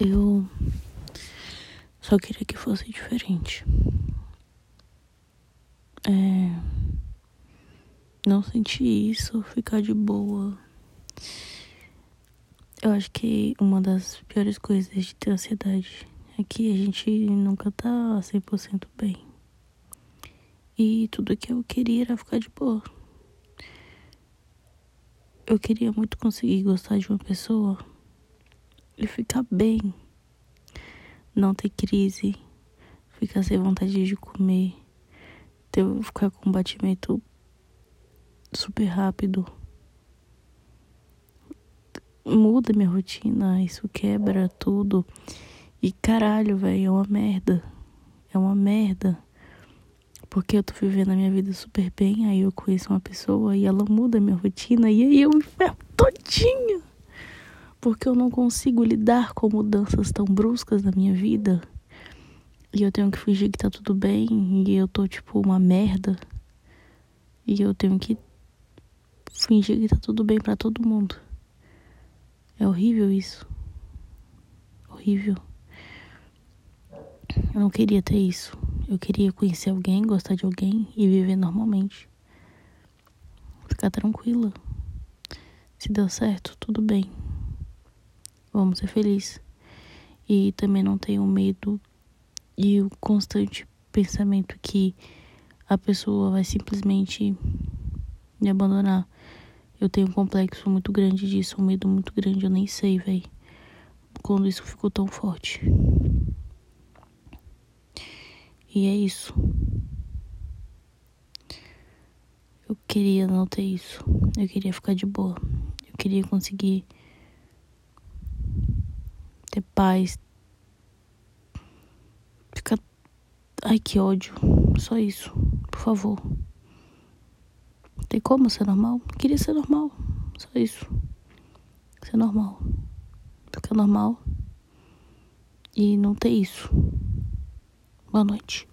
Eu só queria que fosse diferente. É. Não sentir isso, ficar de boa. Eu acho que uma das piores coisas de ter ansiedade é que a gente nunca tá 100% bem. E tudo que eu queria era ficar de boa. Eu queria muito conseguir gostar de uma pessoa e ficar bem. Não ter crise, ficar sem vontade de comer, ter, ficar com um batimento super rápido. Muda minha rotina, isso quebra tudo. E caralho, velho, é uma merda. É uma merda. Porque eu tô vivendo a minha vida super bem, aí eu conheço uma pessoa e ela muda a minha rotina e aí eu me ferro todinha porque eu não consigo lidar com mudanças tão bruscas na minha vida. E eu tenho que fingir que tá tudo bem e eu tô tipo uma merda. E eu tenho que fingir que tá tudo bem para todo mundo. É horrível isso. Horrível. Eu não queria ter isso. Eu queria conhecer alguém, gostar de alguém e viver normalmente. Ficar tranquila. Se deu certo, tudo bem vamos ser felizes. E também não tenho medo e o constante pensamento que a pessoa vai simplesmente me abandonar. Eu tenho um complexo muito grande disso, um medo muito grande, eu nem sei, velho. Quando isso ficou tão forte. E é isso. Eu queria não ter isso. Eu queria ficar de boa. Eu queria conseguir ter paz. Ficar. Ai, que ódio. Só isso. Por favor. Tem como ser normal? Queria ser normal. Só isso. Ser normal. Ficar normal. E não ter isso. Boa noite.